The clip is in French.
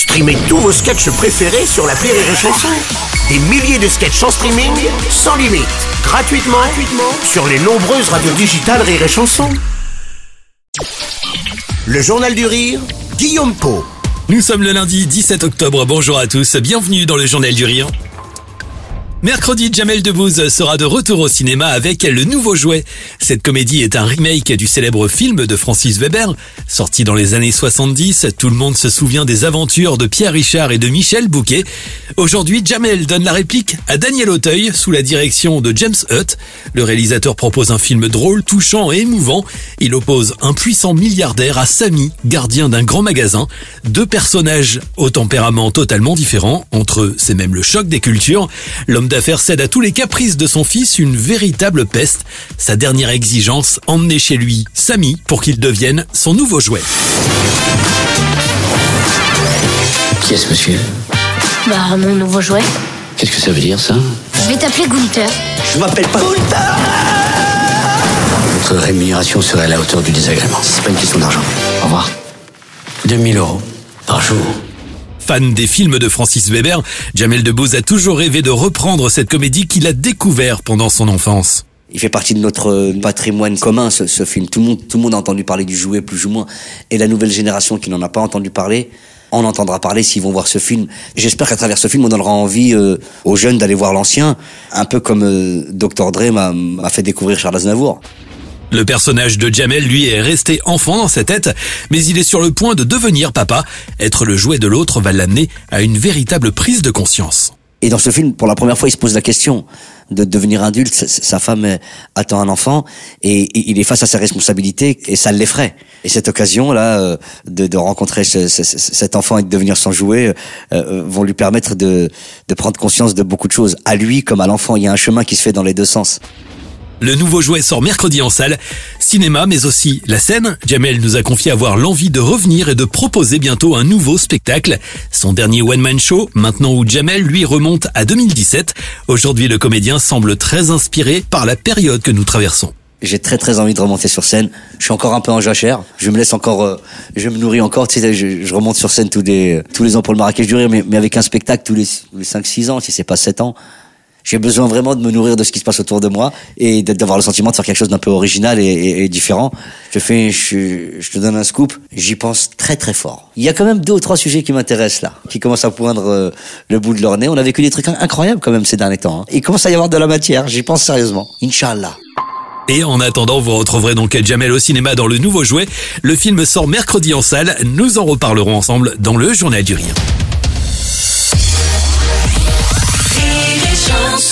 Streamez tous vos sketchs préférés sur la Rire et Chanson. Des milliers de sketchs en streaming, sans limite, gratuitement, gratuitement sur les nombreuses radios digitales Rire et Chanson. Le Journal du Rire, Guillaume Po. Nous sommes le lundi 17 octobre, bonjour à tous, bienvenue dans le Journal du Rire. Mercredi, Jamel Debbouze sera de retour au cinéma avec Le Nouveau Jouet. Cette comédie est un remake du célèbre film de Francis Weber. Sorti dans les années 70, tout le monde se souvient des aventures de Pierre Richard et de Michel Bouquet. Aujourd'hui, Jamel donne la réplique à Daniel Auteuil sous la direction de James Hutt. Le réalisateur propose un film drôle, touchant et émouvant. Il oppose un puissant milliardaire à Samy, gardien d'un grand magasin. Deux personnages au tempérament totalement différents. Entre eux, c'est même le choc des cultures. L'homme d'affaires cède à tous les caprices de son fils une véritable peste. Sa dernière exigence, emmener chez lui Samy pour qu'il devienne son nouveau jouet. Qui est ce monsieur? Bah, mon nouveau jouet. Qu'est-ce que ça veut dire ça? Je vais t'appeler Gunther. Je m'appelle pas Votre rémunération serait à la hauteur du désagrément. C'est pas une question d'argent. Au revoir. 2000 euros par jour. Fan des films de Francis Weber, Jamel Debbouze a toujours rêvé de reprendre cette comédie qu'il a découvert pendant son enfance. Il fait partie de notre euh, patrimoine commun, ce, ce, film. Tout le, monde, tout le monde a entendu parler du jouet, plus ou moins. Et la nouvelle génération qui n'en a pas entendu parler, on entendra parler s'ils vont voir ce film. J'espère qu'à travers ce film, on donnera envie euh, aux jeunes d'aller voir l'ancien, un peu comme euh, Dr. Dre m'a fait découvrir Charles Aznavour. Le personnage de Jamel, lui, est resté enfant dans sa tête, mais il est sur le point de devenir papa. Être le jouet de l'autre va l'amener à une véritable prise de conscience. Et dans ce film, pour la première fois, il se pose la question de devenir adulte. Sa femme attend un enfant et il est face à ses responsabilités et ça l'effraie. Et cette occasion-là euh, de, rencontrer ce, ce, cet enfant et de devenir son jouet euh, vont lui permettre de prendre conscience de beaucoup de choses. À lui comme à l'enfant, il y a un chemin qui se fait dans les deux sens. Le nouveau jouet sort mercredi en salle. Cinéma, mais aussi la scène. Jamel nous a confié avoir l'envie de revenir et de proposer bientôt un nouveau spectacle. Son dernier one-man show, maintenant où Jamel lui remonte à 2017. Aujourd'hui, le comédien semble très inspiré par la période que nous traversons. J'ai très très envie de remonter sur scène. Je suis encore un peu en jachère. Je me laisse encore, euh, je me nourris encore. Tu je, remonte sur scène tous les tous les ans pour le Marrakech du rire, mais, avec un spectacle tous les, les 5-6 ans, si c'est pas 7 ans. J'ai besoin vraiment de me nourrir de ce qui se passe autour de moi et d'avoir le sentiment de faire quelque chose d'un peu original et, différent. Je fais, je, te donne un scoop. J'y pense très très fort. Il y a quand même deux ou trois sujets qui m'intéressent là, qui commencent à poindre euh, le bout de leur nez. On a vécu des trucs incroyables quand même ces derniers temps. Hein. Il commence à y avoir de la matière. J'y pense sérieusement. Inch'Allah. Et en attendant, vous retrouverez donc Jamel au cinéma dans le nouveau jouet. Le film sort mercredi en salle. Nous en reparlerons ensemble dans le Journal du Rire. Chance.